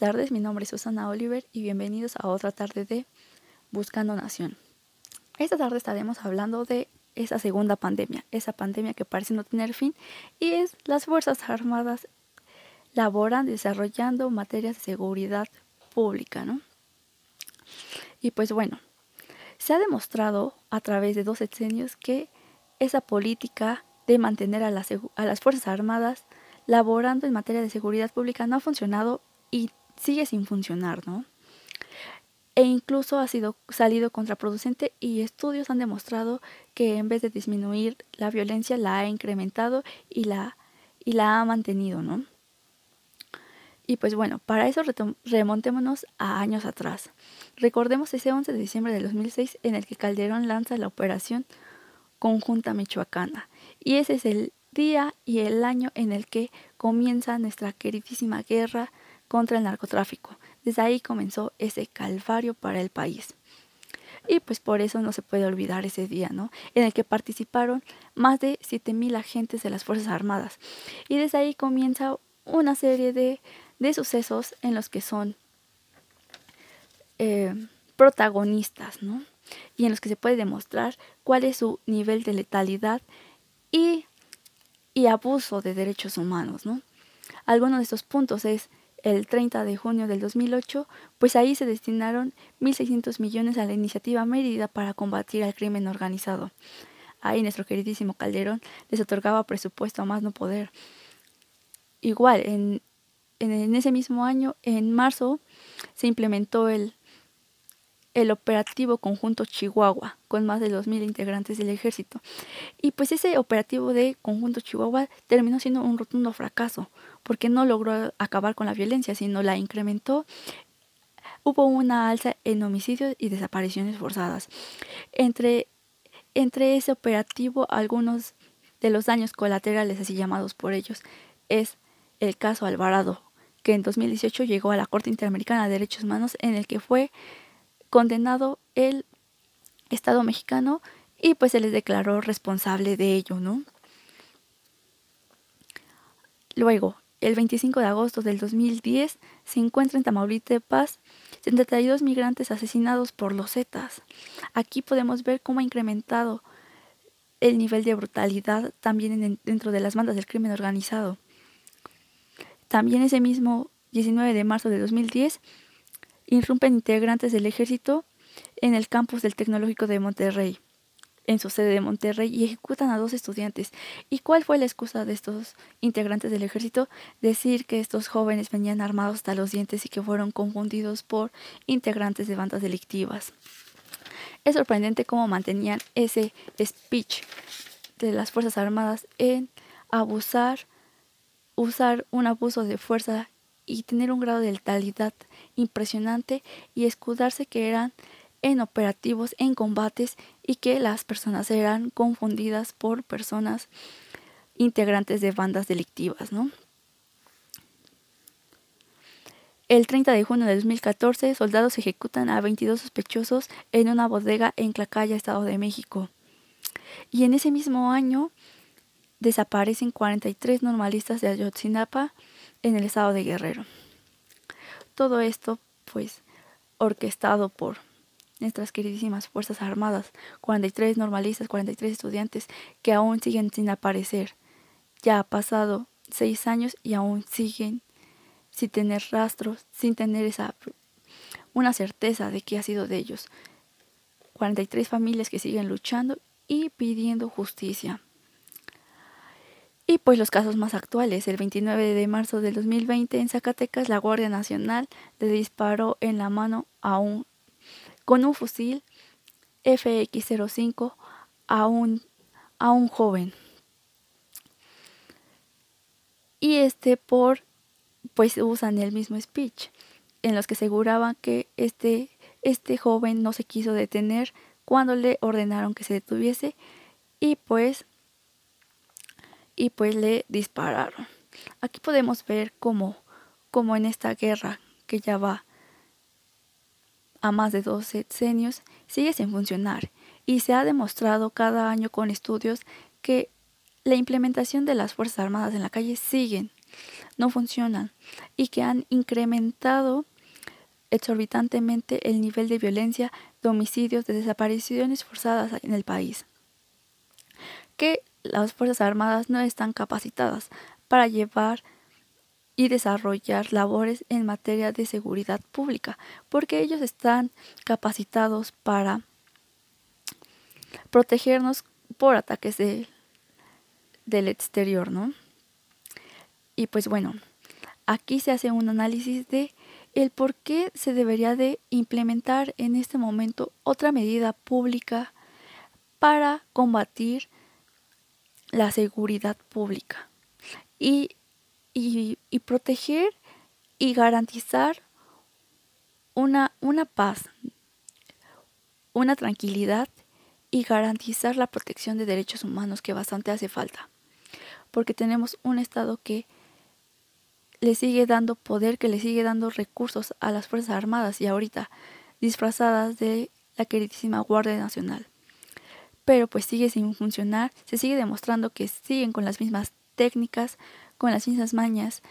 tardes, mi nombre es Susana Oliver y bienvenidos a otra tarde de Buscando Nación. Esta tarde estaremos hablando de esa segunda pandemia, esa pandemia que parece no tener fin y es las Fuerzas Armadas laboran desarrollando materias de seguridad pública, ¿no? Y pues bueno, se ha demostrado a través de dos sexenios que esa política de mantener a las, a las Fuerzas Armadas laborando en materia de seguridad pública no ha funcionado y sigue sin funcionar, ¿no? E incluso ha sido salido contraproducente y estudios han demostrado que en vez de disminuir la violencia la ha incrementado y la, y la ha mantenido, ¿no? Y pues bueno, para eso remontémonos a años atrás. Recordemos ese 11 de diciembre de 2006 en el que Calderón lanza la operación conjunta michoacana. Y ese es el día y el año en el que comienza nuestra queridísima guerra contra el narcotráfico. Desde ahí comenzó ese calvario para el país. Y pues por eso no se puede olvidar ese día, ¿no? En el que participaron más de 7.000 agentes de las Fuerzas Armadas. Y desde ahí comienza una serie de, de sucesos en los que son eh, protagonistas, ¿no? Y en los que se puede demostrar cuál es su nivel de letalidad y, y abuso de derechos humanos, ¿no? Alguno de estos puntos es el 30 de junio del 2008, pues ahí se destinaron 1.600 millones a la iniciativa Mérida para combatir al crimen organizado. Ahí nuestro queridísimo Calderón les otorgaba presupuesto a más no poder. Igual, en, en, ese mismo año, en marzo, se implementó el, el operativo conjunto Chihuahua, con más de 2.000 integrantes del ejército. Y pues ese operativo de conjunto Chihuahua terminó siendo un rotundo fracaso, porque no logró acabar con la violencia, sino la incrementó. Hubo una alza en homicidios y desapariciones forzadas. Entre, entre ese operativo, algunos de los daños colaterales, así llamados por ellos, es el caso Alvarado, que en 2018 llegó a la Corte Interamericana de Derechos Humanos, en el que fue condenado el Estado mexicano y pues se les declaró responsable de ello, ¿no? Luego, el 25 de agosto del 2010 se encuentra en Tamaulipas 72 migrantes asesinados por los Zetas. Aquí podemos ver cómo ha incrementado el nivel de brutalidad también dentro de las bandas del crimen organizado. También ese mismo 19 de marzo de 2010 irrumpen integrantes del ejército en el campus del Tecnológico de Monterrey en su sede de Monterrey y ejecutan a dos estudiantes. ¿Y cuál fue la excusa de estos integrantes del ejército? Decir que estos jóvenes venían armados hasta los dientes y que fueron confundidos por integrantes de bandas delictivas. Es sorprendente cómo mantenían ese speech de las Fuerzas Armadas en abusar, usar un abuso de fuerza y tener un grado de letalidad impresionante y escudarse que eran en operativos, en combates y que las personas eran confundidas por personas integrantes de bandas delictivas, ¿no? El 30 de junio de 2014, soldados ejecutan a 22 sospechosos en una bodega en Clacaya, Estado de México. Y en ese mismo año desaparecen 43 normalistas de Ayotzinapa en el estado de Guerrero. Todo esto, pues, orquestado por nuestras queridísimas Fuerzas Armadas, 43 normalistas, 43 estudiantes que aún siguen sin aparecer. Ya ha pasado seis años y aún siguen sin tener rastros, sin tener esa una certeza de que ha sido de ellos. 43 familias que siguen luchando y pidiendo justicia. Y pues los casos más actuales, el 29 de marzo del 2020 en Zacatecas la Guardia Nacional le disparó en la mano a un con un fusil FX-05 a un, a un joven. Y este por, pues usan el mismo speech, en los que aseguraban que este, este joven no se quiso detener cuando le ordenaron que se detuviese y pues, y pues le dispararon. Aquí podemos ver cómo, cómo en esta guerra que ya va a más de dos sexenios sigue sin funcionar y se ha demostrado cada año con estudios que la implementación de las Fuerzas Armadas en la calle siguen no funcionan y que han incrementado exorbitantemente el nivel de violencia, homicidios, de desapariciones forzadas en el país. Las Fuerzas Armadas no están capacitadas para llevar y desarrollar labores en materia de seguridad pública, porque ellos están capacitados para protegernos por ataques de, del exterior, ¿no? Y pues bueno, aquí se hace un análisis de el por qué se debería de implementar en este momento otra medida pública para combatir la seguridad pública y, y, proteger y garantizar una, una paz, una tranquilidad y garantizar la protección de derechos humanos que bastante hace falta. Porque tenemos un Estado que le sigue dando poder, que le sigue dando recursos a las Fuerzas Armadas y ahorita disfrazadas de la queridísima Guardia Nacional. Pero pues sigue sin funcionar, se sigue demostrando que siguen con las mismas técnicas, con las mismas mañas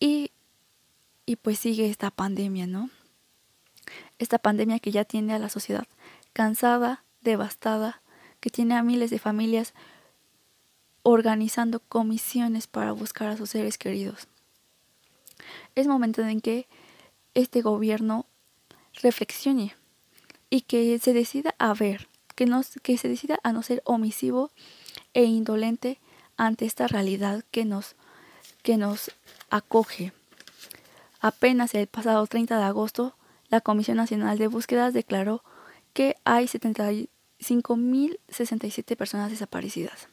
y, y pues sigue esta pandemia, ¿no? Esta pandemia que ya tiene a la sociedad cansada, devastada, que tiene a miles de familias organizando comisiones para buscar a sus seres queridos. Es momento en que este gobierno reflexione y que se decida a ver, que, no, que se decida a no ser omisivo e indolente ante esta realidad que nos, que nos acoge. Apenas el pasado 30 de agosto, la Comisión Nacional de Búsquedas declaró que hay 75.067 personas desaparecidas.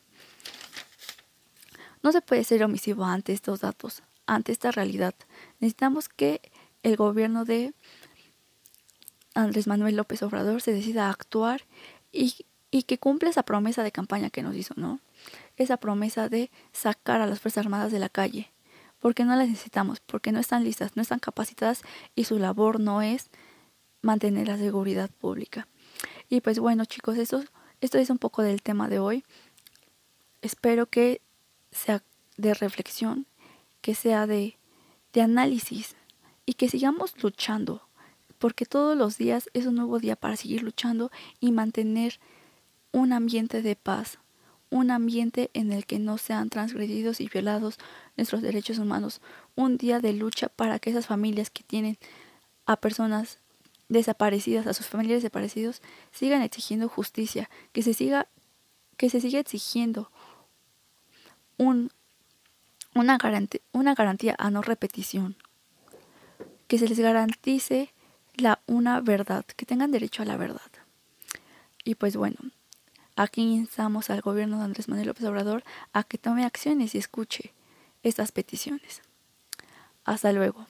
No se puede ser omisivo ante estos datos, ante esta realidad. Necesitamos que el gobierno de Andrés Manuel López Obrador se decida a actuar y, y que cumpla esa promesa de campaña que nos hizo, ¿no? Esa promesa de sacar a las Fuerzas Armadas de la calle, porque no las necesitamos, porque no están listas, no están capacitadas y su labor no es mantener la seguridad pública. Y pues bueno chicos, esto, esto es un poco del tema de hoy. Espero que sea de reflexión, que sea de, de análisis y que sigamos luchando, porque todos los días es un nuevo día para seguir luchando y mantener un ambiente de paz, un ambiente en el que no sean transgredidos y violados nuestros derechos humanos, un día de lucha para que esas familias que tienen a personas desaparecidas, a sus familiares desaparecidos, sigan exigiendo justicia, que se siga, que se siga exigiendo un, una, una garantía a no repetición, que se les garantice la una verdad, que tengan derecho a la verdad. Y pues bueno, aquí instamos al gobierno de Andrés Manuel López Obrador a que tome acciones y escuche estas peticiones. Hasta luego.